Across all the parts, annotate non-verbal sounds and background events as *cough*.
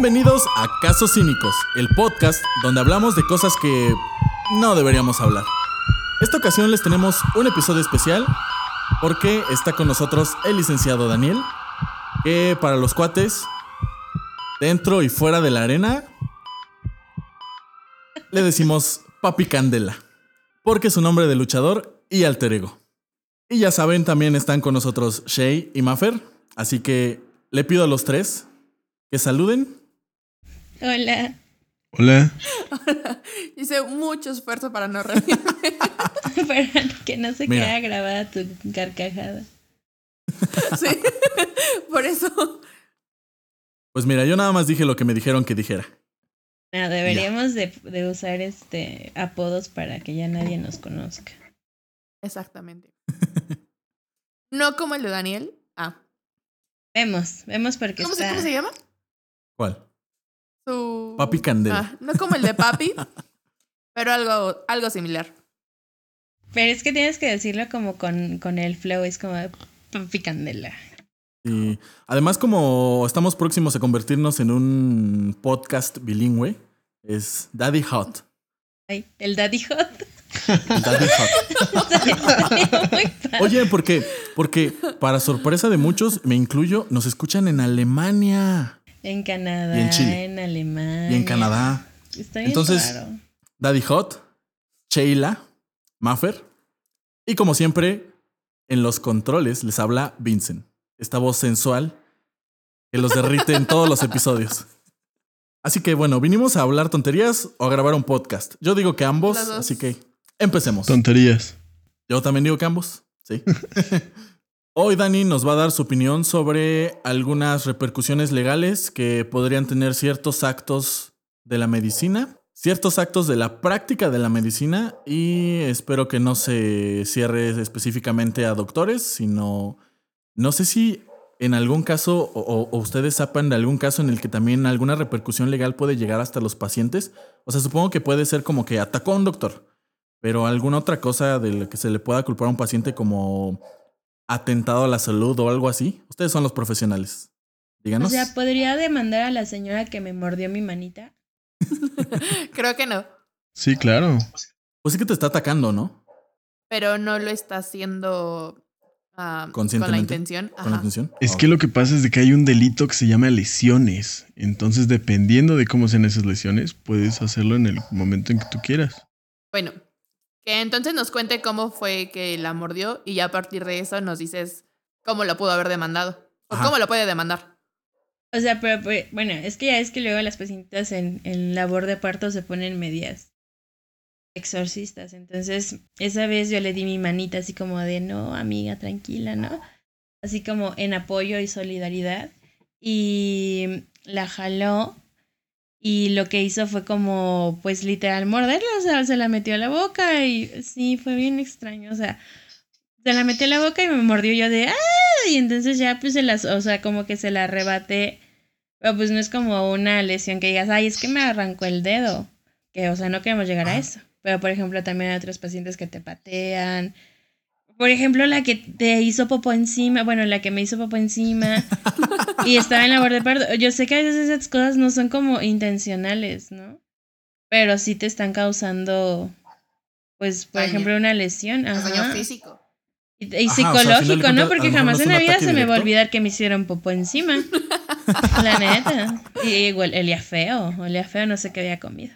Bienvenidos a Casos Cínicos, el podcast donde hablamos de cosas que no deberíamos hablar. Esta ocasión les tenemos un episodio especial porque está con nosotros el licenciado Daniel, que para los cuates, dentro y fuera de la arena, le decimos Papi Candela, porque es su nombre de luchador y alter ego. Y ya saben, también están con nosotros Shay y Maffer, así que le pido a los tres que saluden. Hola. Hola. *laughs* Hice mucho esfuerzo para no reírme. *laughs* para que no se Mira. quede grabada tu carcajada. *laughs* sí. Por eso. Pues mira, yo nada más dije lo que me dijeron que dijera. No, deberíamos de, de usar este apodos para que ya nadie nos conozca. Exactamente. No como el de Daniel. Ah. Vemos, vemos porque ¿Cómo se, está. cómo se llama? ¿Cuál? Su. Papi Candela. Ah, no como el de Papi, *laughs* pero algo, algo similar. Pero es que tienes que decirlo como con, con el flow, es como papi candela. Y además, como estamos próximos a convertirnos en un podcast bilingüe, es Daddy Hot. Ay, el daddy hot. Daddy Hot. *laughs* Oye, ¿por qué? Porque para sorpresa de muchos, me incluyo, nos escuchan en Alemania En Canadá, Y en Chile. en Alemania. y en Canadá. Está bien Entonces- raro. Daddy Hot, Sheila, Maffer. Y como siempre, en los controles les habla Vincent. Esta voz sensual que los derrite en todos los episodios. Así que bueno, vinimos a hablar tonterías o a grabar un podcast. Yo digo que ambos, así que empecemos. Tonterías. Yo también digo que ambos, sí. *laughs* Hoy Dani nos va a dar su opinión sobre algunas repercusiones legales que podrían tener ciertos actos de la medicina, ciertos actos de la práctica de la medicina y espero que no se cierre específicamente a doctores, sino no sé si en algún caso o, ustedes sepan de algún caso en el que también alguna repercusión legal puede llegar hasta los pacientes. O sea, supongo que puede ser como que atacó a un doctor. Pero alguna otra cosa de la que se le pueda culpar a un paciente como atentado a la salud o algo así. Ustedes son los profesionales. O Díganos. sea, ¿podría demandar a la señora que me mordió mi manita? *laughs* Creo que no. Sí, claro. pues sí que te está atacando, ¿no? Pero no lo está haciendo con la intención. Con la intención. Es Oh. que lo que pasa es de que hay un delito que se llama lesiones. Entonces, dependiendo de cómo sean esas lesiones, puedes hacerlo en el momento en que tú quieras. Bueno, que entonces nos cuente cómo fue que la mordió y ya a partir de eso nos dices cómo lo pudo haber demandado. O Ajá. cómo lo puede demandar. O sea, pero, pero, bueno, es que ya es que luego las pacientitas en, en labor de parto se ponen medias exorcistas. Entonces, esa vez yo le di mi manita así como de, no, amiga, tranquila, ¿no? Así como en apoyo y solidaridad. Y la jaló y lo que hizo fue como, pues literal, morderla, o sea, se la metió a la boca y sí, fue bien extraño, o sea, se la metió a la boca y me mordió yo de, ¡ah! Y entonces ya pues se las, o sea, como que se la arrebaté, pero pues no es como una lesión que digas, ay, es que me arrancó el dedo, que, o sea, no queremos llegar a eso, pero por ejemplo también hay otros pacientes que te patean, por ejemplo, la que te hizo popo encima, bueno, la que me hizo popo encima *laughs* y estaba en labor de parto. Yo sé que a veces esas cosas no son como intencionales, ¿no? Pero sí te están causando, pues, por Daño. ejemplo, una lesión. Daño Ajá. físico. Y, y Ajá, o sea, al final de psicológico, ¿no? Porque jamás en la vida se me va a olvidar que me hicieron popo encima. *laughs* la neta. Y igual, olía feo, olía feo, no sé qué había comido.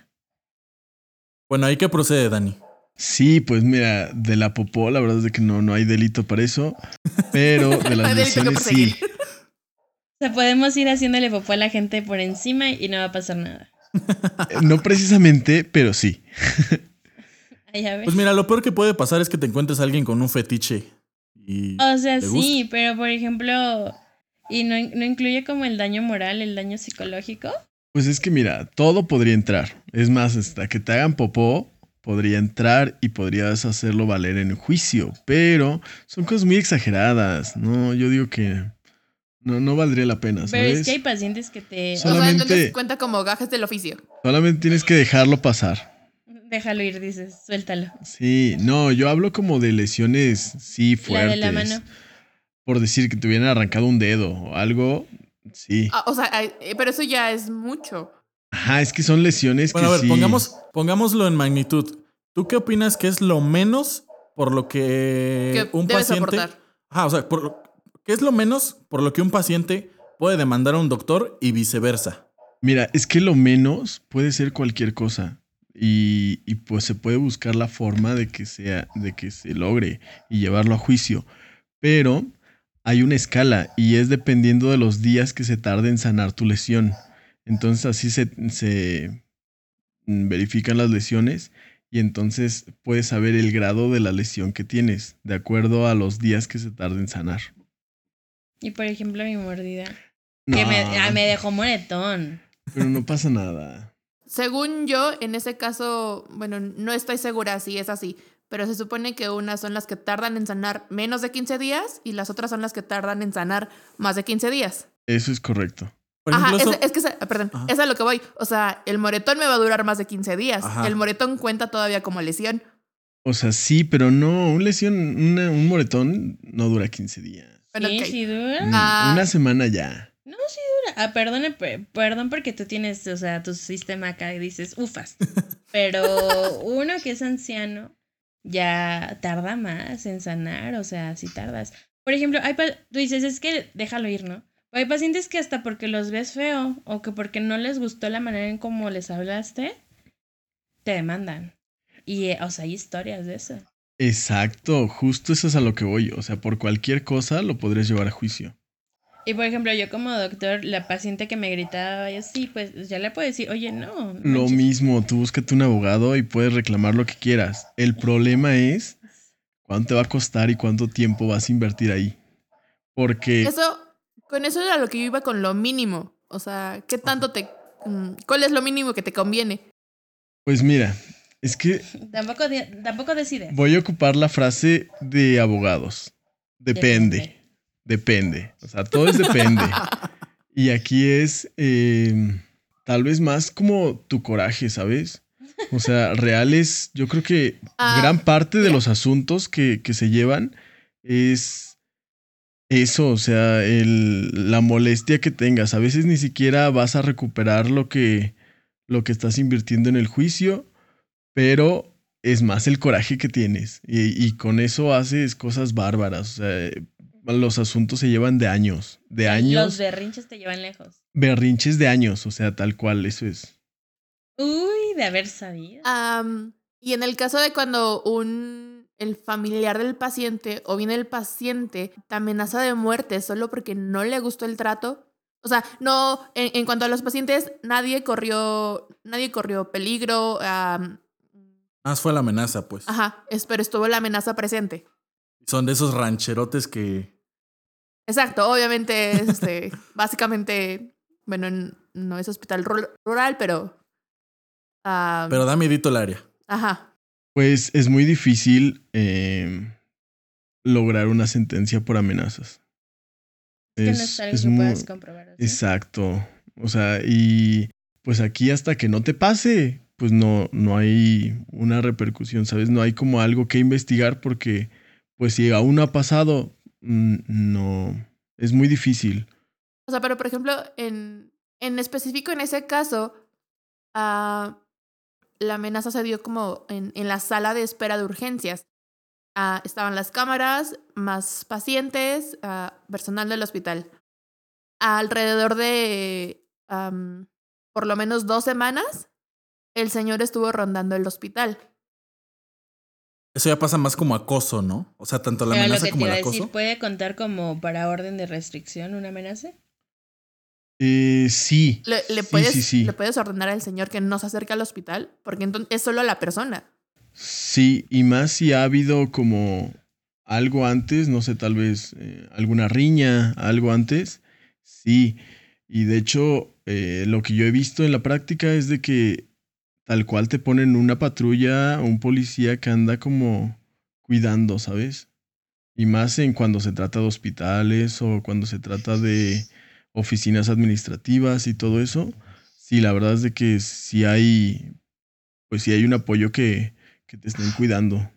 Bueno, ahí que procede, Dani. Sí, pues mira, de la popó, la verdad es de que no, no hay delito para eso. Pero *laughs* de las lesiones sí. O sea, podemos ir haciéndole popó a la gente por encima y no va a pasar nada. Eh, No precisamente, pero sí. Ay, a ver. Pues mira, lo peor que puede pasar es que te encuentres a alguien con un fetiche. Y O sea, ¿Te sí, pero por ejemplo, ¿y no, no incluye como el daño moral, el daño psicológico? Pues es que mira, todo podría entrar. Es más, hasta que te hagan popó, podría entrar y podrías hacerlo valer en juicio. Pero son cosas muy exageradas. No, yo digo que no, no valdría la pena, Pero es que hay pacientes que te... O sea, Solamente- entonces cuenta como gajes del oficio. Solamente tienes que dejarlo pasar. Déjalo ir, dices, suéltalo. Sí, no, yo hablo como de lesiones, sí, La fuertes. de la mano. Por decir que te hubieran arrancado un dedo o algo, Sí. Ah, o sea, eh, pero eso ya es mucho. Ajá, es que son lesiones Bueno, que a ver, sí. pongamos, pongámoslo en magnitud. ¿Tú qué opinas que es lo menos por lo que que un debes paciente. aportar. Ajá, o sea, por ¿qué es lo menos por lo que un paciente puede demandar a un doctor y viceversa? Mira, es que lo menos puede ser cualquier cosa. Y, y, pues se puede buscar la forma de que sea, de que se logre y llevarlo a juicio. Pero hay una escala y es dependiendo de los días que se tarde en sanar tu lesión. Entonces así se, se mm, verifican las lesiones y entonces puedes saber el grado de la lesión que tienes, de acuerdo a los días que se tarde en sanar. Y por ejemplo, mi mordida. Que me, ah, me dejó moretón. Pero no pasa nada. Según yo, en ese caso, bueno, no estoy segura si es así, pero se supone que unas son las que tardan en sanar menos de 15 días y las otras son las que tardan en sanar más de 15 días. Eso es correcto. Por Ajá, ejemplo, es, eso- es que, esa- perdón, Ajá. es a lo que voy. O sea, el moretón me va a durar más de 15 días. Ajá. El moretón cuenta todavía como lesión. O sea, sí, pero no, un lesión, una- un moretón no dura 15 días. Bueno, sí, sí dura. Mm, Ah. Una semana ya. No, sí dura. Ah, perdone, pe- perdón porque tú tienes, o sea, tu sistema acá y dices, ufas. *laughs* Pero uno que es anciano ya tarda más en sanar, o sea, si tardas. Por ejemplo, hay pa- tú dices, es que déjalo ir, ¿no? Hay pacientes que hasta porque los ves feo o que porque no les gustó la manera en cómo les hablaste, te demandan. Y, eh, o sea, hay historias de eso. Exacto, justo eso es a lo que voy. O sea, por cualquier cosa lo podrías llevar a juicio. Y por ejemplo, yo como doctor, la paciente que me gritaba, yo sí, pues ya le puedo decir, oye, no. Lo manches". mismo, tú búscate un abogado y puedes reclamar lo que quieras. El problema es cuánto te va a costar y cuánto tiempo vas a invertir ahí. Porque Eso, con eso era lo que yo iba con lo mínimo. O sea, ¿qué tanto te... mm, ¿Cuál es lo mínimo que te conviene? Pues mira, es que Tampoco, de- tampoco decides. voy a ocupar la frase de abogados. Depende. Depende. O sea, todo es depende. *laughs* y aquí es eh, tal vez más como tu coraje, ¿sabes? O sea, reales, yo creo que Ah, gran parte de los asuntos que, que se llevan es eso, o sea, el- la molestia que tengas. A veces ni siquiera vas a recuperar lo que, lo que estás invirtiendo en el juicio, pero es más el coraje que tienes. Y, y con eso haces cosas bárbaras. O sea, los asuntos se llevan de años. De Los años. berrinches te llevan lejos. Berrinches de años. O sea, tal cual, eso es. Uy, de haber sabido. Y en el caso de cuando un el familiar del paciente o bien el paciente te amenaza de muerte solo porque no le gustó el trato. O sea, no, en, en cuanto a los pacientes, nadie corrió, nadie corrió peligro. am, Más fue la amenaza, pues. ajá, es- pero estuvo la amenaza presente. Son de esos rancherotes que. Exacto, obviamente, es, este, *laughs* básicamente, bueno, no es hospital ru- rural, pero. am, Pero da miedito el área. Ajá. Pues es muy difícil eh, lograr una sentencia por amenazas. Es que no es algo que muy- puedas comprobar. ¿sí? Exacto. O sea, y pues aquí hasta que no te pase, pues no, no hay una repercusión, ¿sabes? No hay como algo que investigar porque, pues si aún no ha pasado, no, es muy difícil. O sea, pero por ejemplo, en, en específico en ese caso, ah, la amenaza se dio como en, en la sala de espera de urgencias. Ah, estaban las cámaras, más pacientes, ah, personal del hospital. Alrededor de por lo menos dos semanas, el señor estuvo rondando el hospital. Eso ya pasa más como acoso, ¿no? O sea, tanto la Pero lo amenaza te como el iba a acoso. decir, ¿puede contar como para orden de restricción una amenaza? Eh, sí. Le, le Sí, puedes, sí, sí. le puedes ordenar al señor que no se acerque al hospital, porque entonces es solo la persona. Sí, y más si ha habido como algo antes, no sé, tal vez eh, alguna riña, algo antes. Sí, y de hecho eh, lo que yo he visto en la práctica es de que tal cual te ponen una patrulla, un policía que anda como cuidando, ¿sabes? Y más en cuando se trata de hospitales o cuando se trata de oficinas administrativas y todo eso. Sí, la verdad es de que sí hay, pues sí hay un apoyo que, que te estén cuidando.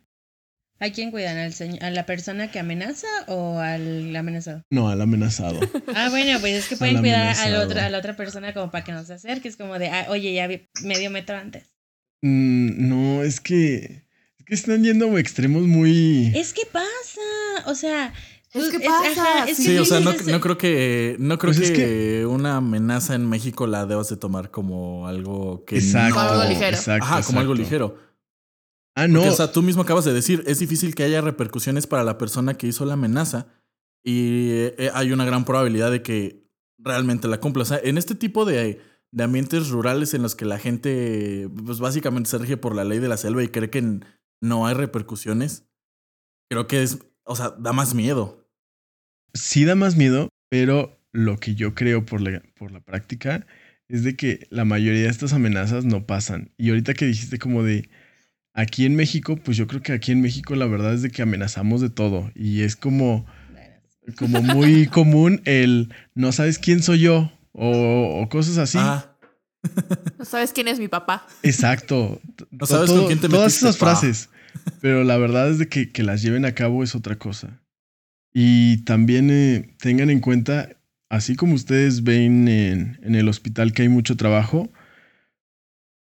¿A quién cuidan? ¿Al señor, ¿A la persona que amenaza o al amenazado? No, al amenazado. *laughs* Ah, bueno, pues es que pueden Al cuidar al amenazado. otro, a la otra persona como para que no se acerque. Es como de, ah, oye, ya vi medio metro antes. Mm, no, es que. Es que están yendo a extremos muy. Es que pasa, o sea... Es tú- que pasa, es sí. Sí, o sea, no, no creo que no creo Pues es que, una amenaza en México la debas de tomar como algo que Exacto. no. Como algo ligero. Exacto, Ajá, como algo ligero. Ah, no. Porque, o sea, tú mismo acabas de decir, es difícil que haya repercusiones para la persona que hizo la amenaza y eh, hay una gran probabilidad de que realmente la cumpla. O sea, en este tipo de, de ambientes rurales en los que la gente, pues básicamente se rige por la ley de la selva y cree que no hay repercusiones, creo que es, o sea, da más miedo. Sí da más miedo, pero lo que yo creo por la, por la práctica es de que la mayoría de estas amenazas no pasan. Y ahorita que dijiste como de aquí en México, pues yo creo que aquí en México la verdad es de que amenazamos de todo. Y es como, como muy *laughs* común el no sabes quién soy yo o, o cosas así. Ah, No sabes quién es mi papá. Exacto. No sabes Todo- con quién te Todas metiste, esas pa. frases. Pero la verdad es de que, que las lleven a cabo es otra cosa. Y también eh, tengan en cuenta, así como ustedes ven en, en el hospital que hay mucho trabajo,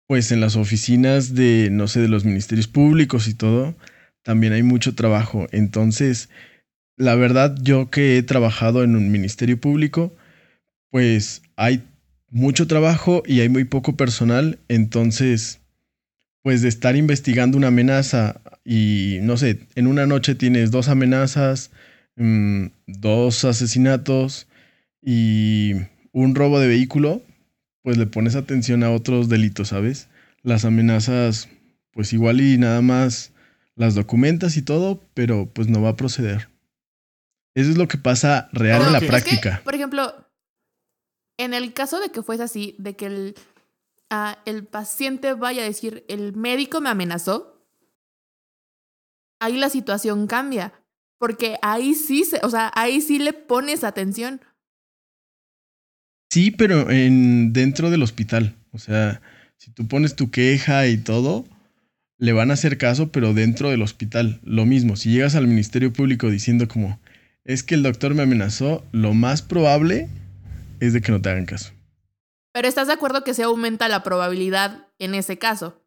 pues en las oficinas de, no sé, de los ministerios públicos y todo, también hay mucho trabajo. Entonces, la verdad, yo que he trabajado en un ministerio público, pues hay mucho trabajo y hay muy poco personal. Entonces, pues de estar investigando una amenaza y, no sé, en una noche tienes dos amenazas, mm, dos asesinatos y un robo de vehículo, pues le pones atención a otros delitos, ¿sabes? Las amenazas, pues igual y nada más las documentas y todo, pero pues no va a proceder. Eso es lo que pasa real en la Ok. es que, práctica. por ejemplo, en el caso de que fuese así, de que el, ah, el paciente vaya a decir, el médico me amenazó, ahí la situación cambia. Porque ahí sí, se, o sea, ahí sí le pones atención. Sí, pero en dentro del hospital. O sea, si tú pones tu queja y todo, le van a hacer caso, pero dentro del hospital. Lo mismo, si llegas al Ministerio Público diciendo como, es que el doctor me amenazó, lo más probable es de que no te hagan caso. Pero ¿estás de acuerdo que se aumenta la probabilidad en ese caso?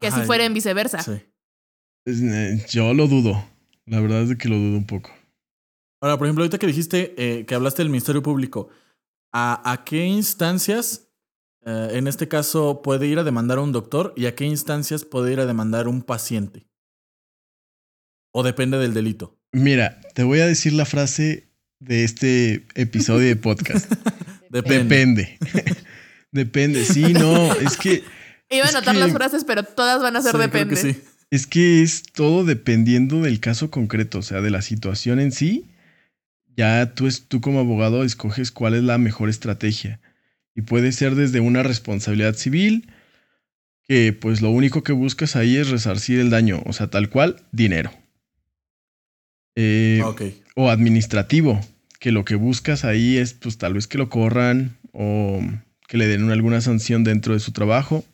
Que Ajá, si fuera en viceversa. sí. Eh, Yo lo dudo. La verdad es de que lo dudo un poco. Ahora, por ejemplo, ahorita que dijiste eh, que hablaste del Ministerio Público, ¿a, a qué instancias, eh, en este caso, puede ir a demandar a un doctor y a qué instancias puede ir a demandar un paciente? ¿O depende del delito? Mira, te voy a decir la frase de este episodio de podcast. *laughs* Depende. Depende. *laughs* Depende. Sí, no, es que... Iba a anotar que- las frases, pero todas van a ser Sí, creo depende. que sí. Es que es todo dependiendo del caso concreto, o sea, de la situación en sí. Ya tú, es, tú como abogado escoges cuál es la mejor estrategia. Y puede ser desde una responsabilidad civil, que pues lo único que buscas ahí es resarcir el daño, o sea, tal cual, dinero. Eh, o administrativo, que lo que buscas ahí es pues tal vez que lo corran o que le den alguna sanción dentro de su trabajo,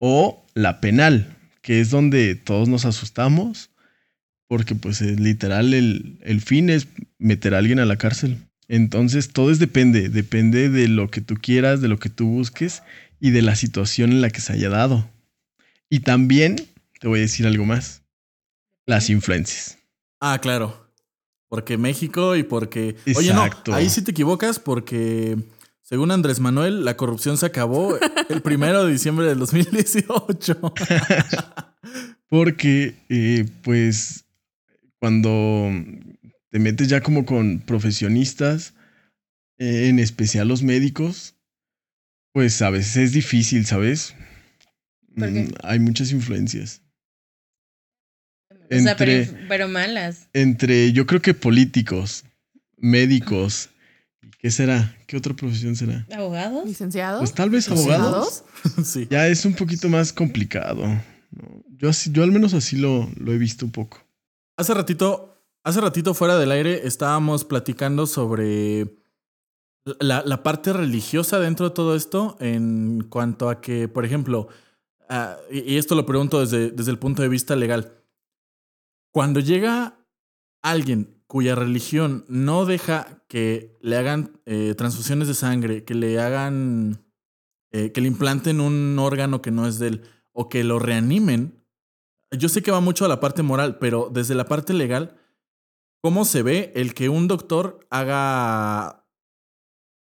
o la penal, que es donde todos nos asustamos, porque pues es literal el, el fin es meter a alguien a la cárcel. Entonces todo es depende, depende de lo que tú quieras, de lo que tú busques y de la situación en la que se haya dado. Y también te voy a decir algo más, las influencias. Ah, claro. Porque México y porque... Oye, no, ahí sí te equivocas porque, según Andrés Manuel, la corrupción se acabó *laughs* el primero de diciembre del 2018. *laughs* Porque, eh, pues, cuando te metes ya como con profesionistas, eh, en especial los médicos, pues a veces es difícil, ¿sabes? ¿Por qué? Mm, Hay muchas influencias. O sea, pero, Entre- pero malas. Entre, yo creo que políticos, médicos, ¿qué será? ¿Qué otra profesión será? ¿Abogados? ¿Licenciados? Pues tal vez abogados. *laughs* sí. Ya es un poquito más complicado. ¿no? Yo, así, yo al menos así lo, lo he visto un poco. Hace ratito, hace ratito fuera del aire estábamos platicando sobre la, la parte religiosa dentro de todo esto en cuanto a que, por ejemplo, ah, y, y esto lo pregunto desde, desde el punto de vista legal. Cuando llega alguien cuya religión no deja que le hagan eh, transfusiones de sangre, que le hagan, eh, que le implanten un órgano que no es de él, o que lo reanimen, yo sé que va mucho a la parte moral, pero desde la parte legal, ¿cómo se ve el que un doctor haga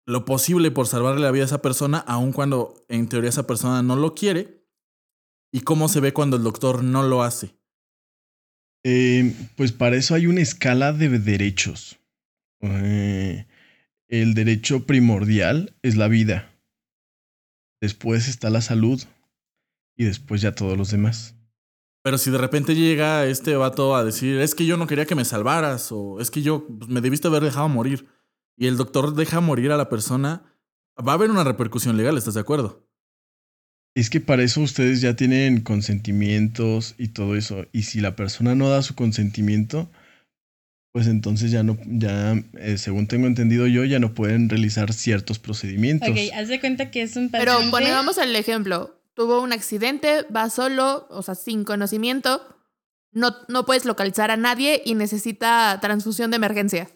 lo posible por salvarle la vida a esa persona, aun cuando en teoría esa persona no lo quiere? ¿Y cómo se ve cuando el doctor no lo hace? Eh, pues para eso hay una escala de derechos. Eh, el derecho primordial es la vida. Después está la salud. Y después ya todos los demás. Pero si de repente llega este vato a decir, es que yo no quería que me salvaras, o es que yo pues, me debiste haber dejado morir, y el doctor deja morir a la persona, va a haber una repercusión legal, ¿estás de acuerdo? Es que para eso ustedes ya tienen consentimientos y todo eso. Y si la persona no da su consentimiento, pues entonces ya no, ya, eh, según tengo entendido yo, ya no pueden realizar ciertos procedimientos. Ok, haz de cuenta que es un paciente. Pero pongamos el ejemplo. Tuvo un accidente, va solo, o sea, sin conocimiento. No, no puedes localizar a nadie y necesita transfusión de emergencia.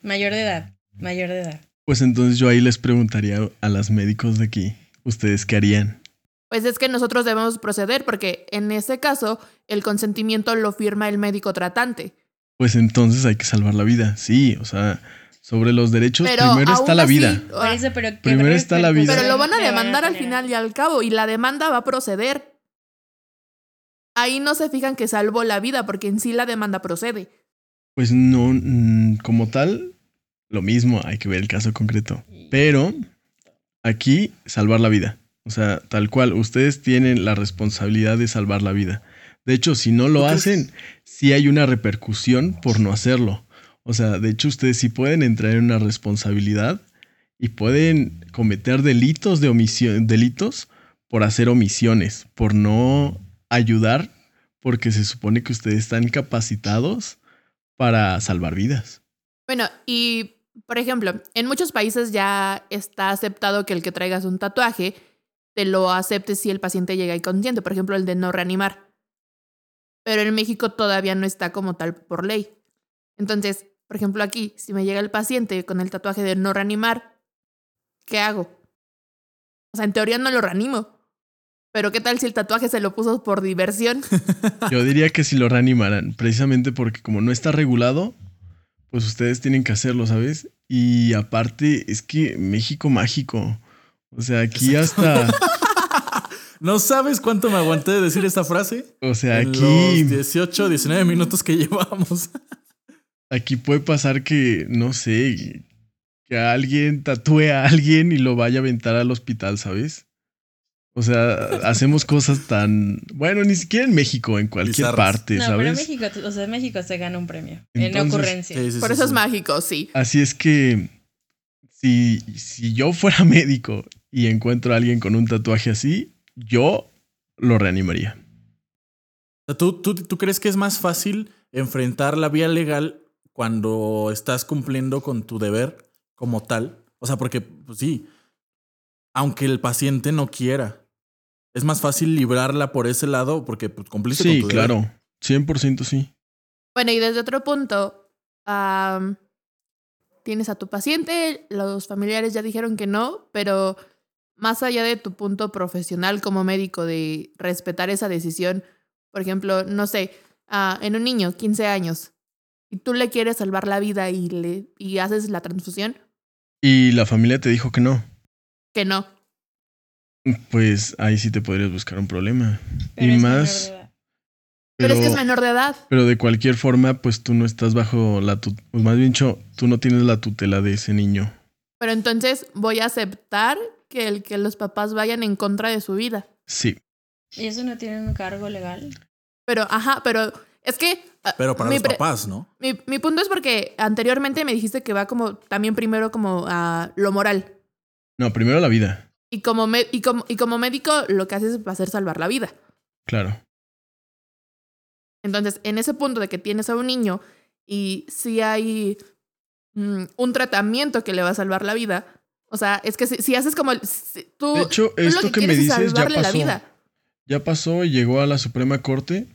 Mayor de edad. Mayor de edad. Pues entonces yo ahí les preguntaría a las médicos de aquí, ¿ustedes qué harían? Pues es que nosotros debemos proceder porque en ese caso el consentimiento lo firma el médico tratante. Pues entonces hay que salvar la vida, sí, o sea, sobre los derechos Pero primero está la así, vida. eso, pero ¿qué Primero está la vida. Pero lo van a demandar al final y al cabo y la demanda va a proceder. Ahí no se fijan que salvó la vida porque en sí la demanda procede. Pues no, mm, como tal, lo mismo, hay que ver el caso concreto. Pero aquí salvar la vida. O sea, tal cual, ustedes tienen la responsabilidad de salvar la vida. De hecho, si no lo hacen, sí hay una repercusión por no hacerlo. O sea, de hecho, ustedes sí pueden entrar en una responsabilidad y pueden cometer delitos de omisión, delitos por hacer omisiones, por no ayudar, porque se supone que ustedes están capacitados para salvar vidas. Bueno, y por ejemplo, en muchos países ya está aceptado que el que traigas un tatuaje te lo acepte si el paciente llega inconsciente, por ejemplo, el de no reanimar. Pero en México todavía no está como tal por ley. Entonces, por ejemplo, aquí, si me llega el paciente con el tatuaje de no reanimar, ¿qué hago? O sea, en teoría no lo reanimo. Pero ¿qué tal si el tatuaje se lo puso por diversión? *laughs* Yo diría que si lo reanimaran, precisamente porque como no está regulado, pues ustedes tienen que hacerlo, ¿sabes? Y aparte, es que México mágico. O sea, aquí hasta. *laughs* ¿No sabes cuánto me aguanté de decir esta frase? O sea, En aquí. los 18, 19 minutos que llevamos. *laughs* Aquí puede pasar que, no sé, que alguien tatúe a alguien y lo vaya a aventar al hospital, ¿sabes? O sea, *laughs* hacemos cosas tan. Bueno, ni siquiera en México, en cualquier Bizarras. parte, No, pero ¿sabes? México, o sea, México se gana un premio. en ocurrencia. Sí, sí, Por sí, eso es sí. mágico, sí. Así es que si, si yo fuera médico y encuentro a alguien con un tatuaje así, yo lo reanimaría. ¿Tú, tú, tú crees que es más fácil enfrentar la vía legal cuando estás cumpliendo con tu deber como tal? O sea, porque, pues sí, aunque el paciente no quiera, es más fácil librarla por ese lado porque pues, cumpliste Sí, con tu deber. claro. 100% sí. Bueno, y desde otro punto, tienes a tu paciente, los familiares ya dijeron que no, pero más allá de tu punto profesional como médico de respetar esa decisión, por ejemplo, no sé, ah, en un niño, 15 años, y tú le quieres salvar la vida y, le, y haces la transfusión, Y la familia te dijo que no. que no. Pues ahí sí te podrías buscar un problema. Pero y más. edad. Pero, es que es menor de edad. pero de cualquier forma, pues tú no estás bajo la tutela. Pues más bien dicho, tú no tienes la tutela de ese niño. Pero entonces voy a aceptar que el que los papás vayan en contra de su vida. Sí. ¿Y eso no tiene un cargo legal? Pero, ajá, pero es que... ah, Pero para mi los papás, ¿no? Mi, mi punto es porque anteriormente me dijiste que va como también primero como a lo moral. No, primero la vida. Y como, me- y, como, y como médico lo que haces es hacer salvar la vida. Claro. Entonces, en ese punto de que tienes a un niño y si hay mm, un tratamiento que le va a salvar la vida, o sea, es que si, si haces como... el- si- tú, De hecho, tú lo esto que me dices ya salvarle la pasó. vida. Ya pasó y llegó a la Suprema Corte.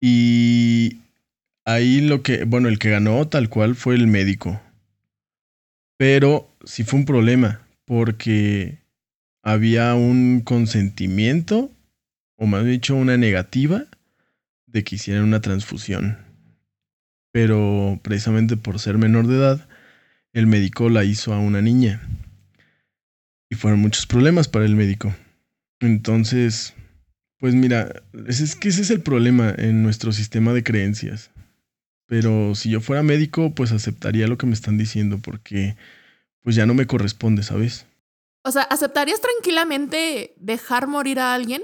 Y ahí lo que, bueno, el que ganó tal cual fue el médico. Pero sí fue un problema, porque había un consentimiento, o más dicho, una negativa de que hicieran una transfusión. Pero precisamente por ser menor de edad, el médico la hizo a una niña. Y fueron muchos problemas para el médico. Entonces, pues mira, es que ese es el problema en nuestro sistema de creencias. Pero si yo fuera médico, pues aceptaría lo que me están diciendo porque pues ya no me corresponde, ¿sabes? O sea, ¿aceptarías tranquilamente dejar morir a alguien?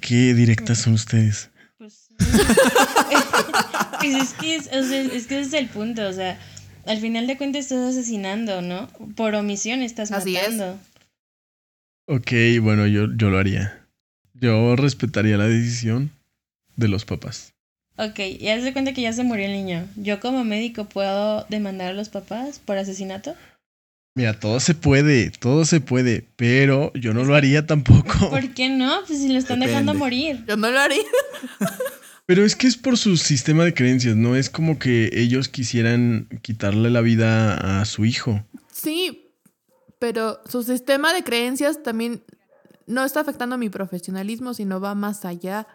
¿Qué directas son ustedes? Pues, pues *laughs* es, que es, es que ese es el punto, o sea, al final de cuentas estás asesinando, ¿no? Por omisión estás Así matando. Ok, bueno, yo, yo lo haría. Yo respetaría la decisión de los papás. Ok, y haz de cuenta que ya se murió el niño. ¿Yo como médico puedo demandar a los papás por asesinato? Mira, todo se puede, todo se puede, pero yo no lo haría tampoco. ¿Por qué no? Pues si lo están dejando morir. Yo no lo haría. *laughs* Pero es que es por su sistema de creencias, no es como que ellos quisieran quitarle la vida a su hijo. Sí, pero su sistema de creencias también no está afectando mi profesionalismo, sino va más allá.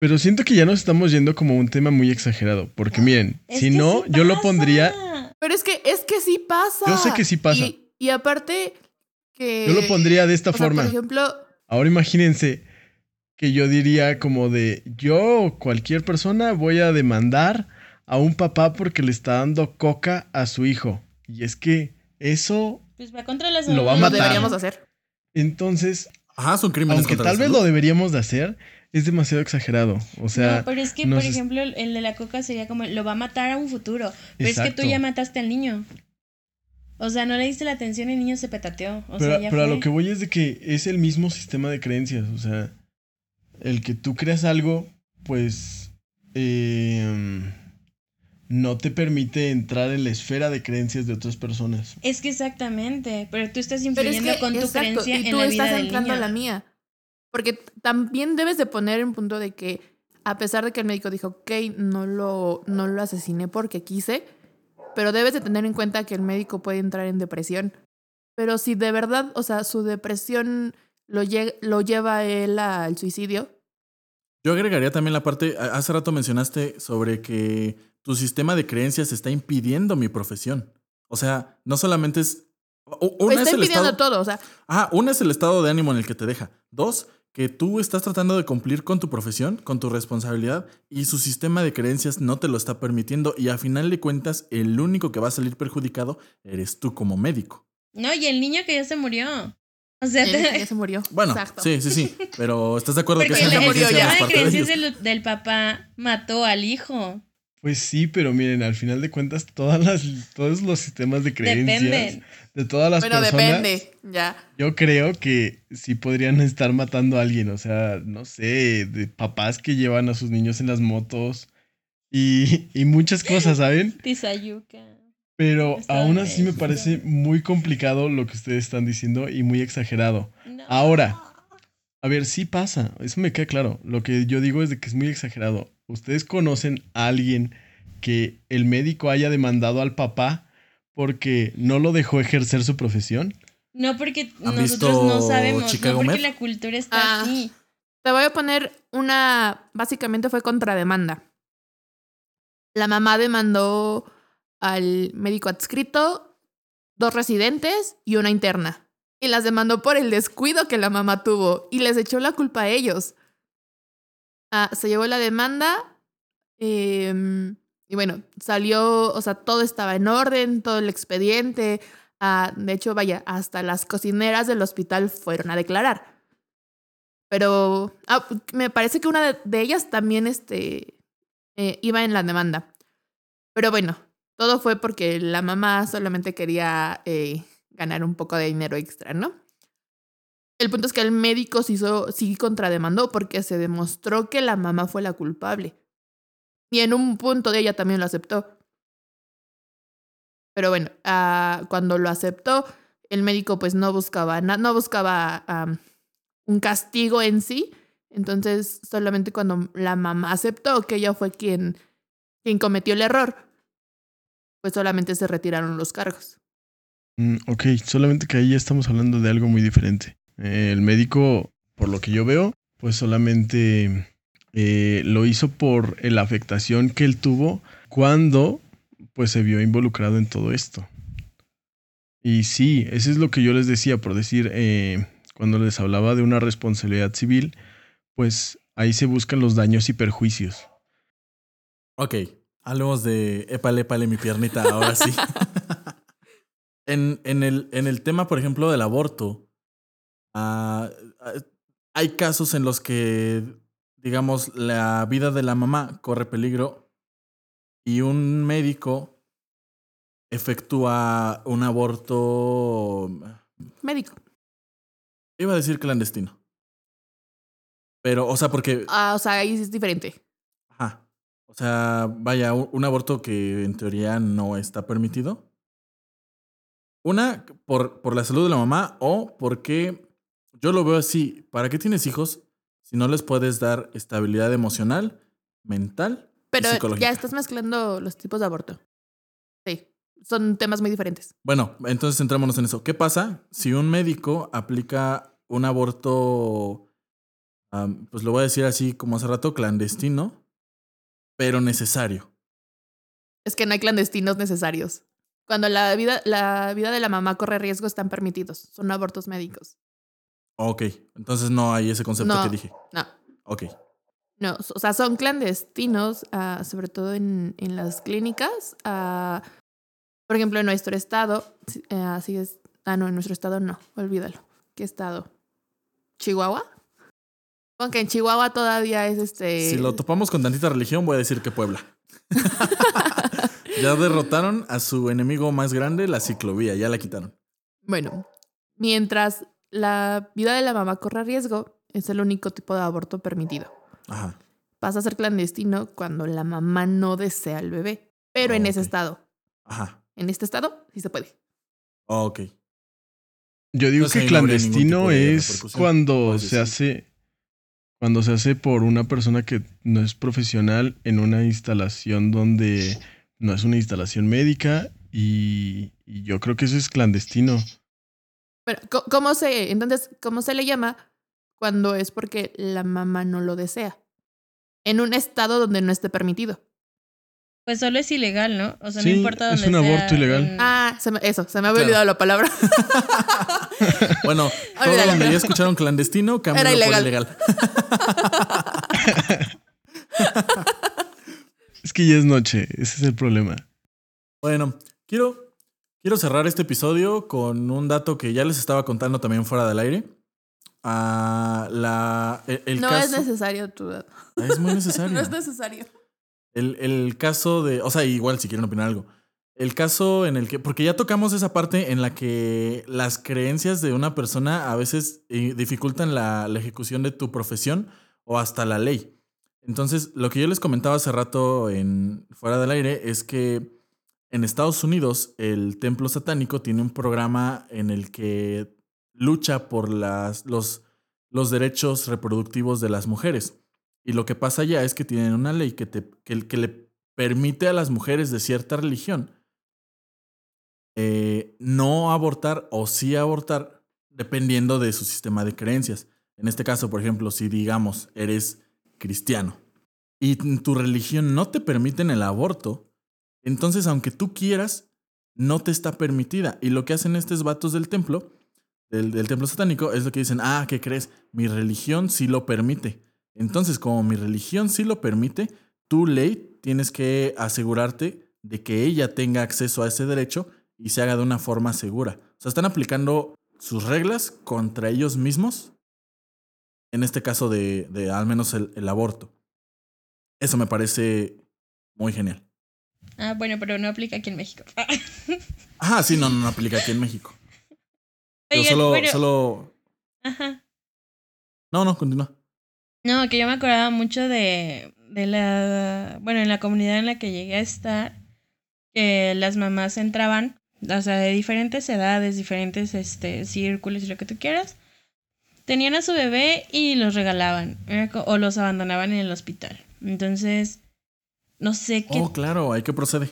Pero siento que ya nos estamos yendo como un tema muy exagerado, porque miren, si no, yo lo pondría... Pero es que, es que sí pasa. Yo sé que sí pasa. Y, aparte que... Yo lo pondría de esta forma. por ejemplo... Ahora imagínense, que yo diría como de yo, cualquier persona, voy a demandar a un papá porque le está dando coca a su hijo. Y es que eso pues va contra las lo va a matar. deberíamos hacer. Entonces, Ajá, son crímenes aunque tal vez lo deberíamos de hacer, es demasiado exagerado. O sea, no, pero es que, por ejemplo, el de la coca sería como lo va a matar a un futuro. Pero es que tú ya mataste al niño. O sea, no le diste la atención y el niño se petateó. O pero, sea, ya pero a lo que voy es de que es el mismo sistema de creencias. O sea, el que tú creas algo, pues eh, no te permite entrar en la esfera de creencias de otras personas. Es que exactamente, pero tú estás influyendo con tu creencia y en la vida estás del entrando niño. a la mía. Porque también debes de poner en punto de que a pesar de que el médico dijo, ok, no lo, no lo asesiné porque quise, pero debes de tener en cuenta que el médico puede entrar en depresión. Pero si de verdad, o sea, su depresión lo, lo lleva él al suicidio. Yo agregaría también la parte, hace rato mencionaste sobre que tu sistema de creencias está impidiendo mi profesión. O sea, no solamente es... Una está es impidiendo estado, todo, o sea... Ah, una es el estado de ánimo en el que te deja. Dos, que tú estás tratando de cumplir con tu profesión, con tu responsabilidad, y su sistema de creencias no te lo está permitiendo, y a final de cuentas, el único que va a salir perjudicado eres tú como médico. No, y el niño que ya se murió. O sea, te... ya se murió. Bueno, Exacto. sí, sí, sí. Pero ¿estás de acuerdo Porque que el, es el creencia sistema de parte creencias de del, del papá mató al hijo. Pues sí, pero miren, al final de cuentas, todas las, todos los sistemas de creencias Dependen. de todas las Pero personas. depende, ya. Yo creo que sí podrían estar matando a alguien. O sea, no sé, de papás que llevan a sus niños en las motos y, y muchas cosas, ¿saben? *laughs* Tizayuca. Pero Está aún así me parece muy complicado lo que ustedes están diciendo y muy exagerado. No. Ahora, a ver, sí pasa, eso me queda claro. Lo que yo digo es de que es muy exagerado. ¿Ustedes conocen a alguien que el médico haya demandado al papá porque no lo dejó ejercer su profesión? No, porque ¿Han nosotros no sabemos. Chicago no, porque Med? la cultura está Ah. así. Te voy a poner una. Básicamente fue contrademanda. La mamá demandó al médico adscrito, dos residentes y una interna. Y las demandó por el descuido que la mamá tuvo y les echó la culpa a ellos. Ah, se llevó la demanda eh, y bueno, salió, o sea, todo estaba en orden, todo el expediente. Ah, de hecho, vaya, hasta las cocineras del hospital fueron a declarar. Pero ah, me parece que una de, de ellas también este, eh, iba en la demanda. Pero bueno, todo fue porque la mamá solamente quería eh, ganar un poco de dinero extra, ¿no? El punto es que el médico se hizo, sí contrademandó porque se demostró que la mamá fue la culpable. Y en un punto de ella también lo aceptó. Pero bueno, ah, cuando lo aceptó, el médico pues no buscaba, no buscaba un castigo en sí. Entonces, solamente cuando la mamá aceptó que ella fue quien, quien cometió el error, pues solamente se retiraron los cargos. Mm, ok, solamente que ahí ya estamos hablando de algo muy diferente. Eh, el médico, por lo que yo veo, pues solamente eh, lo hizo por la afectación que él tuvo cuando pues se vio involucrado en todo esto. Y sí, eso es lo que yo les decía, por decir, eh, cuando les hablaba de una responsabilidad civil, pues ahí se buscan los daños y perjuicios. Ok, hablemos de épale, épale mi piernita, ahora sí. *laughs* en, en, el, en el tema, por ejemplo, del aborto, ah, ah, hay casos en los que, digamos, la vida de la mamá corre peligro y un médico efectúa un aborto... Médico. Iba a decir clandestino. Pero, o sea, porque... Ah, o sea, ahí es diferente. O sea, vaya, un aborto que en teoría no está permitido. Una, por, por la salud de la mamá o porque yo lo veo así. ¿Para qué tienes hijos si no les puedes dar estabilidad emocional, mental Pero y psicológica? ya estás mezclando los tipos de aborto. Sí, son temas muy diferentes. Bueno, entonces centrémonos en eso. ¿Qué pasa si un médico aplica un aborto, um, pues lo voy a decir así como hace rato, clandestino, pero necesario? Es que no hay clandestinos necesarios. Cuando la vida, la vida de la mamá corre riesgo, están permitidos. Son abortos médicos. Ok, entonces no hay ese concepto No. que dije. No. Ok. No, o sea, son clandestinos, ah, sobre todo en, en las clínicas. ah, por ejemplo, en nuestro estado, eh, así es. Ah, no, en nuestro estado no, olvídalo. ¿Qué estado? ¿Chihuahua? Aunque en Chihuahua todavía es este. Si lo topamos con tantita religión, voy a decir que Puebla. *laughs* ya derrotaron a su enemigo más grande, la ciclovía, ya la quitaron. Bueno, mientras la vida de la mamá corre riesgo, es el único tipo de aborto permitido. Ajá. Pasa a ser clandestino cuando la mamá no desea al bebé. Pero en ese estado, Ajá. en este estado, sí se puede. Ok. Yo digo Entonces, que no clandestino es cuando se hace cuando se hace por una persona que no es profesional en una instalación donde no es una instalación médica y, y yo creo que eso es clandestino. Co- ¿cómo se, entonces, cómo se le llama cuando es porque la mamá no lo desea? En un estado donde no esté permitido. Pues solo es ilegal, ¿no? O sea, Sí, no importa es dónde un sea, aborto ilegal. en- Ah, se me- eso, se me había Claro. olvidado la palabra. *laughs* Bueno, *laughs* todo Olvídalo. donde ya escucharon clandestino, cámbialo Era por ilegal. ilegal. *laughs* Es que ya es noche, ese es el problema. Bueno, quiero, quiero cerrar este episodio con un dato que ya les estaba contando también fuera del aire. Ah, la, el, el no caso, es necesario tu dato. Es muy necesario. *laughs* No es necesario. El, el caso de, o sea, igual si quieren opinar algo. El caso en el que, porque ya tocamos esa parte en la que las creencias de una persona a veces eh, dificultan la, la ejecución de tu profesión o hasta la ley. Entonces, lo que yo les comentaba hace rato en fuera del aire es que en Estados Unidos el templo satánico tiene un programa en el que lucha por las, los, los derechos reproductivos de las mujeres. Y lo que pasa allá es que tienen una ley que, te, que, que le permite a las mujeres de cierta religión eh, no abortar o sí abortar dependiendo de su sistema de creencias. En este caso, por ejemplo, si digamos eres cristiano y tu religión no te permiten el aborto, entonces aunque tú quieras, no te está permitida. Y lo que hacen estos vatos del templo, del templo satánico, es lo que dicen, ah, ¿qué crees? Mi religión sí lo permite. Entonces, como mi religión sí lo permite, tu ley tienes que asegurarte de que ella tenga acceso a ese derecho y se haga de una forma segura. O sea, están aplicando sus reglas contra ellos mismos, en este caso de, de al menos el, el aborto. Eso me parece muy genial. Ah, bueno, pero no aplica aquí en México. *laughs* Ajá, sí, no, no, no aplica aquí en México. Yo Oigan, solo, solo. Ajá. No, no, continúa. No, que yo me acordaba mucho de, de la, bueno, en la comunidad en la que llegué a estar, que las mamás entraban, o sea, de diferentes edades, diferentes este, círculos y lo que tú quieras, tenían a su bebé y los regalaban, co- o los abandonaban en el hospital. Entonces, no sé qué. Oh, claro, hay que procede.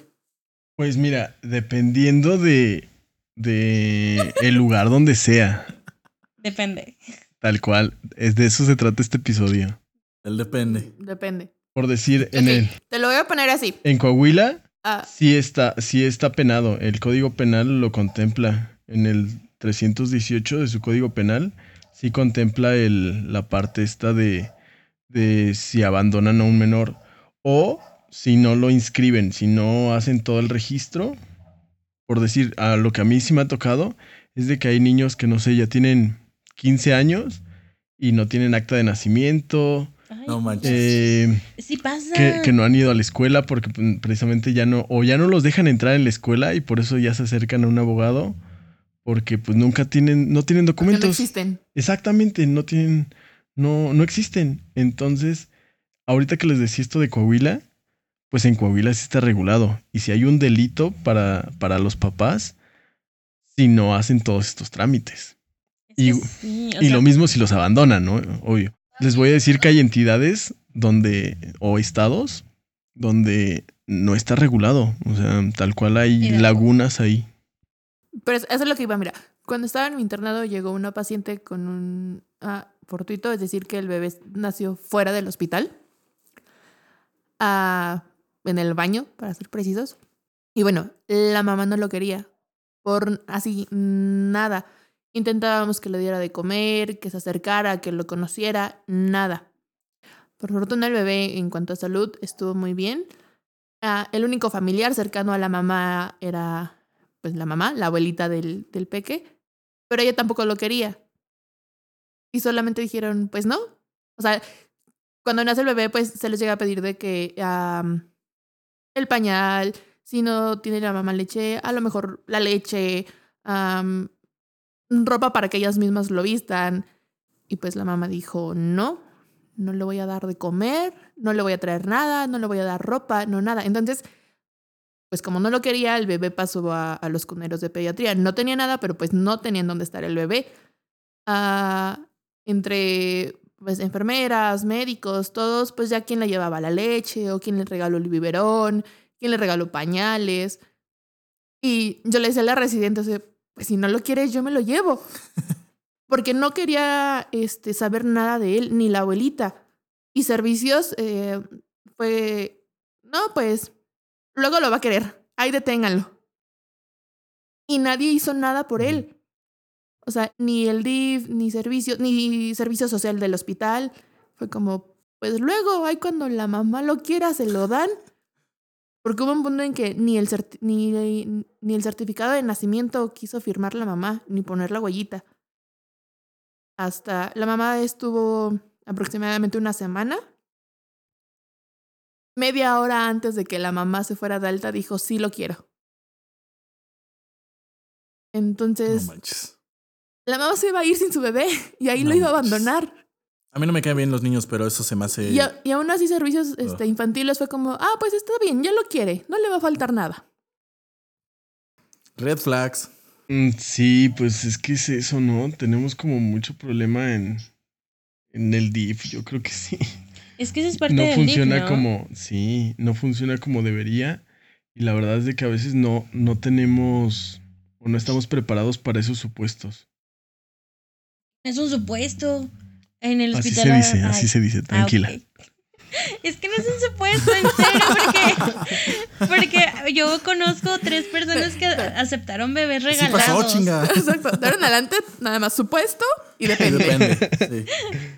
Pues mira, dependiendo de, de el lugar donde sea, Depende. tal cual, es de eso se trata este episodio. Él depende. Depende. Por decir, en el Te lo voy a poner así. en Coahuila Ah, sí está, sí está penado. El Código Penal lo contempla. En el 318 de su Código Penal sí contempla el, la parte esta de, de si abandonan a un menor o si no lo inscriben, si no hacen todo el registro. Por decir, a lo que a mí sí me ha tocado es de que hay niños que no sé, ya tienen 15 años y no tienen acta de nacimiento. Ay, No manches. eh, sí pasa. que, que no han ido a la escuela porque pues, precisamente ya no, o ya no los dejan entrar en la escuela y por eso ya se acercan a un abogado porque pues nunca tienen, no tienen porque no documentos. existen. Exactamente, no tienen, no, no existen. Entonces, ahorita que les decía esto de Coahuila, pues en Coahuila sí está regulado. Y si hay un delito para, para los papás, si no hacen todos estos trámites. Y- sí, Y sea, lo mismo si los abandonan, ¿no? Obvio. Les voy a decir que hay entidades donde, o estados, donde no está regulado. O sea, tal cual hay lagunas ahí. Pero eso es lo que iba, mira. Cuando estaba en mi internado llegó una paciente con un ah, fortuito, es decir, que el bebé nació fuera del hospital, ah, en el baño, para ser precisos. Y bueno, la mamá no lo quería, por así nada. Intentábamos que le diera de comer, que se acercara, que lo conociera, nada. Por fortuna el bebé en cuanto a salud estuvo muy bien. Ah, el único familiar cercano a la mamá era pues la mamá, la abuelita del, del peque, pero ella tampoco lo quería. Y solamente dijeron, pues no. O sea, cuando nace el bebé, pues se les llega a pedir de que el pañal, si no tiene la mamá leche, a lo mejor la leche, am, ropa para que ellas mismas lo vistan. Y pues la mamá dijo, no, no le voy a dar de comer, no le voy a traer nada, no le voy a dar ropa, no nada. Entonces, pues como no lo quería, el bebé pasó a, los cuneros de pediatría. No tenía nada, pero pues no tenían dónde estar el bebé. Ah, entre pues, enfermeras, médicos, todos, pues ya quién le llevaba la leche o quién le regaló el biberón, quién le regaló pañales. Y yo le decía a la residente, pues si no lo quieres, yo me lo llevo. *laughs* Porque no quería este, saber nada de él, ni la abuelita. Y servicios eh, fue, no, pues luego lo va a querer. Ahí deténganlo. Y nadie hizo nada por él. O sea, ni el DIF, ni servicio, ni servicio social del hospital. Fue como, pues luego, ahí cuando la mamá lo quiera, se lo dan. Porque hubo un punto en que ni el, ni, ni el certificado de nacimiento quiso firmar la mamá, ni poner la huellita. Hasta la mamá estuvo aproximadamente una semana. Media hora antes de que la mamá se fuera de alta, dijo, sí lo quiero. No Entonces, manches. la mamá se iba a ir sin su bebé y ahí No lo iba a abandonar. A mí no me caen bien los niños, pero eso se me hace. Y, a- y aún así servicios este, infantiles fue como, ah, pues está bien, ya lo quiere, no le va a faltar nada. Red flags. Mm, Sí, pues es que es eso, ¿no? Tenemos como mucho problema en, en el DIF, yo creo que sí. Es que eso es parte No del funciona DIF, ¿no? como, sí, no funciona como debería. Y la verdad es de que a veces no, no tenemos o no estamos preparados para esos supuestos. Es un supuesto. En el Así hospital. se dice, así ay, se dice, ah, tranquila. Es que no es un supuesto, en serio, porque, porque yo conozco tres personas que aceptaron bebés Sí regalados. pasó, chinga. Exacto. De ahora en adelante, nada más supuesto y depende. Depende. sí.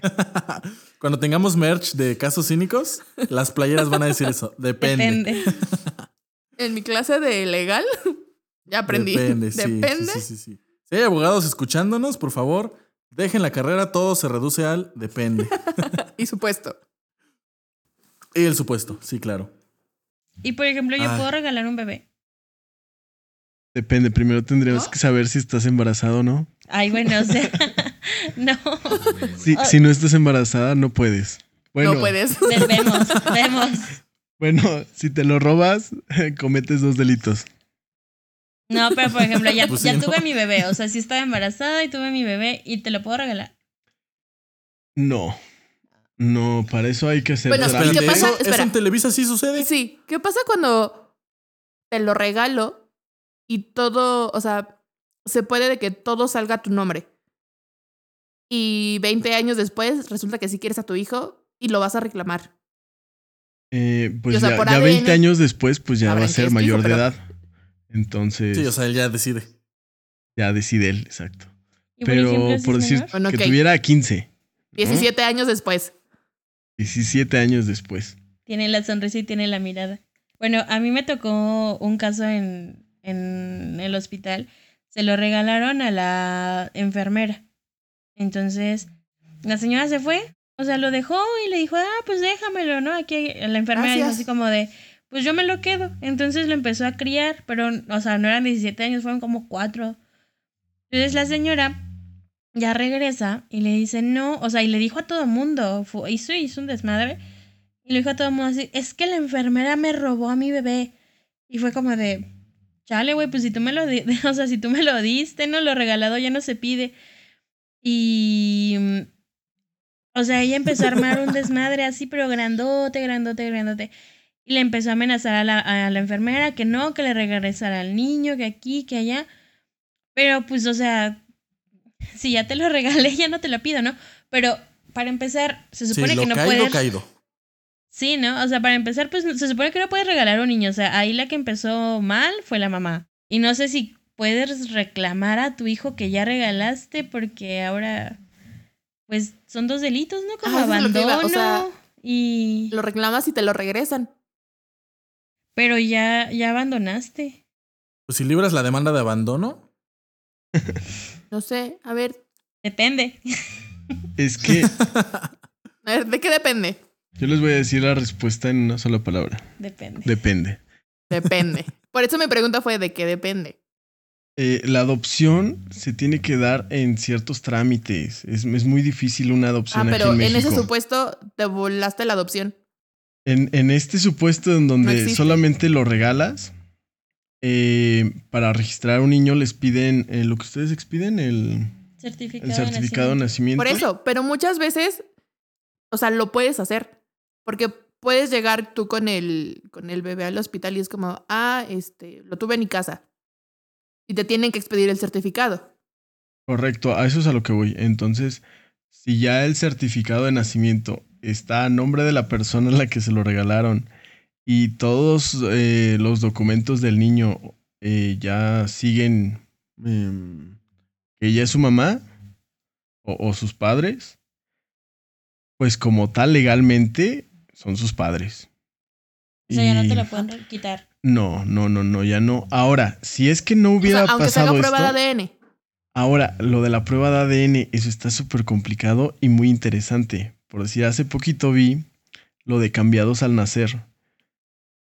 *laughs* Cuando tengamos merch de casos cínicos, las playeras van a decir eso. Depende. Depende. *laughs* En mi clase de legal, ya aprendí. Depende, sí, Depende. Sí, sí, sí, sí. Si hay abogados escuchándonos, por favor, dejen la carrera, todo se reduce al depende. *laughs* Y supuesto. Y el supuesto, sí, claro. Y por ejemplo, yo Ah. puedo regalar un bebé. Depende, primero tendríamos ¿No? que saber si estás embarazado o no. Ay, bueno, o sea, *laughs* no. Si, Ah. si no estás embarazada, no puedes. Bueno, no puedes. Vemos, vemos. bueno, si te lo robas, *laughs* cometes dos delitos. No, pero por ejemplo, ya, *laughs* Pues sí, ya ¿no? tuve mi bebé. O sea, sí estaba embarazada y tuve mi bebé y te lo puedo regalar. No. No, para eso hay que hacer Bueno, ¿y qué pasa? ¿eso, eso Espera. en Televisa sí sucede? Sí, ¿qué pasa cuando te lo regalo y todo, o sea, se puede de que todo salga a tu nombre? Y 20 años después resulta que sí quieres a tu hijo y lo vas a reclamar. Eh, pues O sea, ya, ya ADN 20 años después, pues ya va a ser mayor hijo, de pero- edad. Entonces, Sí, o sea, él ya decide. ya decide él, exacto. Pero ejemplo, por decir Bueno, que tuviera 15, 17 años después. 17 años después. Tiene la sonrisa y tiene la mirada. Bueno, a mí me tocó un caso en, en el hospital. Se lo regalaron a la enfermera. Entonces, la señora se fue. O sea, lo dejó y le dijo, ah, pues déjamelo, ¿no? Aquí la enfermera dijo así como de, pues yo me lo quedo. Entonces lo empezó a criar, pero, o sea, no eran 17 años, fueron como 4. Entonces la señora ya regresa y le dice, no, o sea, y le dijo a todo mundo, fu- hizo, hizo un desmadre. Y le dijo a todo mundo así, es que la enfermera me robó a mi bebé. Y fue como de, chale, güey, pues si tú me lo *laughs* o sea, si tú me lo diste, no lo regalado ya no se pide. Y o sea, ella empezó a armar un desmadre así, pero grandote, grandote, grandote. Y le empezó a amenazar a la, a la enfermera que no, que le regresara al niño, que aquí, que allá. Pero pues, o sea, si ya te lo *laughs* regalé, ya no te lo pido, ¿no? Pero para empezar, se supone sí, lo que no caído, puedes. caído. Sí, ¿no? O sea, para empezar, pues se supone que no puedes regalar a un niño. O sea, ahí la que empezó mal fue la mamá. Y no sé si puedes reclamar a tu hijo que ya regalaste porque ahora, pues son dos delitos, ¿no? Como que abandono iba, o sea, y... Lo reclamas y te lo regresan. Pero ya, ya abandonaste. Pues si libras la demanda de abandono, *laughs* No sé, a ver, Depende. Es que *laughs* a ver, ¿de qué depende? yo les voy a decir la respuesta en una sola palabra. Depende. Depende. Depende. Por eso mi pregunta fue de qué depende. Eh, la adopción se tiene que dar en ciertos trámites. Es, es muy difícil una Ah, adopción aquí pero en en México. ese supuesto te volaste la adopción. En, en este supuesto en donde solamente lo regalas, eh, para registrar a un niño les piden eh, lo que ustedes expiden, el, Certificado, el certificado de nacimiento. Por eso, pero muchas veces, o sea, lo puedes hacer. Porque puedes llegar tú con el, con el bebé al hospital y es como, ah, este, lo tuve en mi casa. Y te tienen que expedir el certificado. Correcto, a eso es a lo que voy. Entonces, si ya el certificado de nacimiento está a nombre de la persona a la que se lo regalaron y todos eh, los documentos del niño eh, ya siguen em, que ella es su mamá o, o sus padres, pues como tal legalmente son sus padres. O sea, ya no te lo pueden quitar. No, no, no, no, ya no. Ahora, si es que no O hubiera sea, aunque se haga pasado prueba esto, de ADN. Ahora, lo de la prueba de ADN, eso está súper complicado y muy interesante. Por decir, hace poquito vi lo de cambiados al nacer.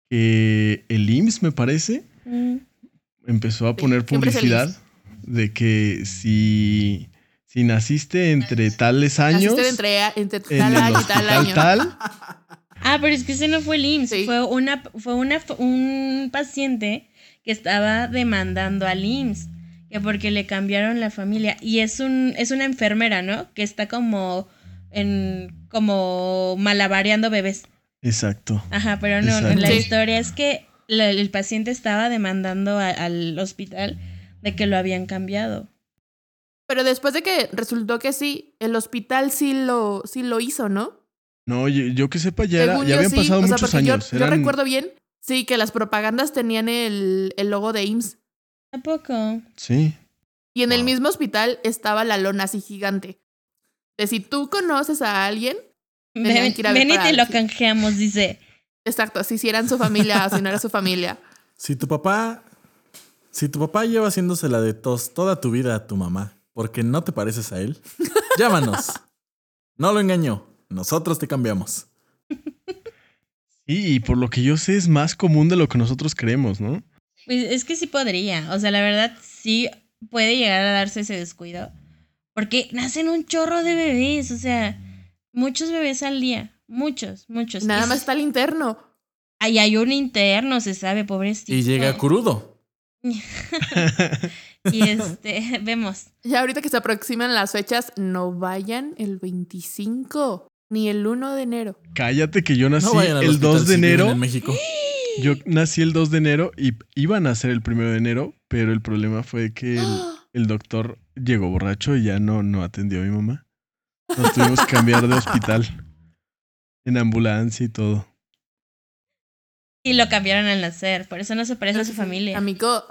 Que el IMSS, me parece, Mm. empezó a Sí, poner publicidad de que si, si naciste entre tales años, Naciste entre, entre en tal el año y tal año. tal, Ah, pero es que ese no fue el IMSS, Sí. fue una fue una un paciente que estaba demandando al IMSS que porque le cambiaron la familia y es un es una enfermera, ¿no? Que está como en como malabareando bebés. exacto. Ajá, pero no, Exacto. la historia es que la- el paciente estaba demandando a- al hospital de que lo habían cambiado. Pero después de que resultó que sí, el hospital sí lo, sí lo hizo, ¿no? No, yo, yo que sepa, ya, era- ya habían sí. pasado O sea, muchos yo- años. Yo, recuerdo bien, sí, que las propagandas tenían el, el logo de IMSS. ¿A poco? Sí. Y en el mismo hospital estaba la lona así gigante. De si tú conoces a alguien, Ven, que ir a ver ven y te lo canjeamos, dice. exacto, si, si eran su familia o si no era su familia. si tu papá, si tu papá lleva haciéndosela de tos toda tu vida a tu mamá, porque no te pareces a él, llámanos. No lo engañó, nosotros te cambiamos. Sí, y por lo que yo sé es más común de lo que nosotros creemos, ¿no? Pues es que sí podría. O sea, la verdad, sí puede llegar a darse ese descuido. Porque nacen un chorro de bebés. O sea, muchos bebés al día. Muchos, muchos. Nada más está el interno. Ahí hay un interno, se sabe, pobrecito. Y llega crudo. *laughs* Y este, *laughs* vemos. Ya ahorita que se aproximan las fechas, no vayan el 25. ni el 1 de enero. Cállate que yo nací No el hospital 2 de enero. En México. Yo nací el 2 de enero y iban a ser el 1 de enero, pero el problema fue que el, *gasps* *gasps* *gasps* el doctor llegó borracho y ya no, no atendió a mi mamá. Nos tuvimos que cambiar de hospital. En ambulancia y todo. Y lo cambiaron al nacer, por eso no se parece a su familia. Amigo,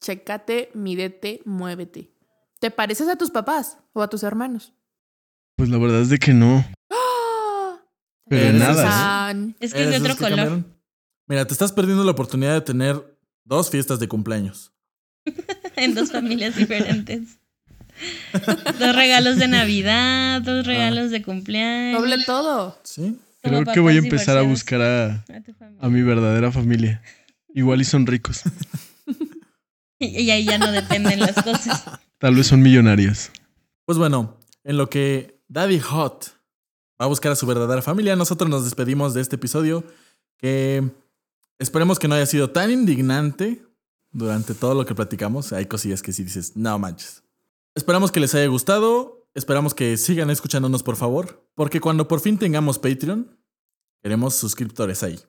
chécate, mídete, muévete. ¿Te pareces a tus papás o a tus hermanos? Pues la verdad es de que no. ¡Ah! Pero Eres nada. ¿eh? San. Es que es de ¿Eres otro color. cambiaron? Mira, te estás perdiendo la oportunidad de tener dos fiestas de cumpleaños. *laughs* en dos familias diferentes. dos regalos de Navidad, dos regalos de cumpleaños. Doble todo. ¿Sí? Creo que voy a empezar a buscar a, A mi verdadera familia. Igual y son ricos. *laughs* Y, y ahí ya no dependen las cosas. Tal vez son millonarios. Pues bueno, en lo que Daddy Hot va a buscar a su verdadera familia, nosotros nos despedimos de este episodio que esperemos que no haya sido tan indignante durante todo lo que platicamos. Hay cosillas que sí dices, no manches. Esperamos que les haya gustado. Esperamos que sigan escuchándonos, por favor, porque cuando por fin tengamos Patreon, queremos suscriptores ahí.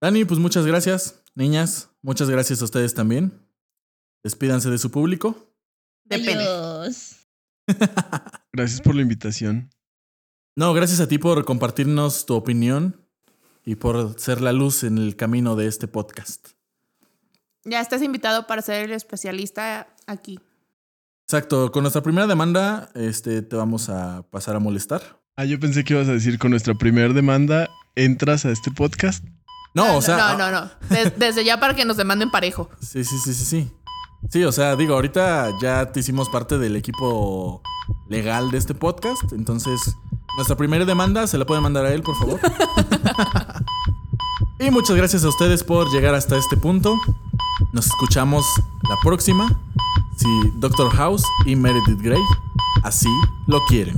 Dani, pues muchas gracias. Niñas, muchas gracias a ustedes también. Despídanse de su público. Depende. Adiós. *laughs* Gracias por la invitación. No, gracias a ti por compartirnos tu opinión y por ser la luz en el camino de este podcast. Ya estás invitado para ser el especialista aquí. Exacto, con nuestra primera demanda, este, te vamos a pasar a molestar. Ah, yo pensé que ibas a decir con nuestra primera demanda, entras a este podcast. No, o sea, No, no, no. Des- *laughs* desde ya para que nos demanden parejo. sí, sí, sí, sí, sí. Sí, o sea, digo, ahorita ya te hicimos parte del equipo legal de este podcast, entonces nuestra primera demanda se la pueden mandar a él, por favor. *laughs* y muchas gracias a ustedes por llegar hasta este punto. Nos escuchamos la próxima, si Doctor House y Meredith Grey así lo quieren.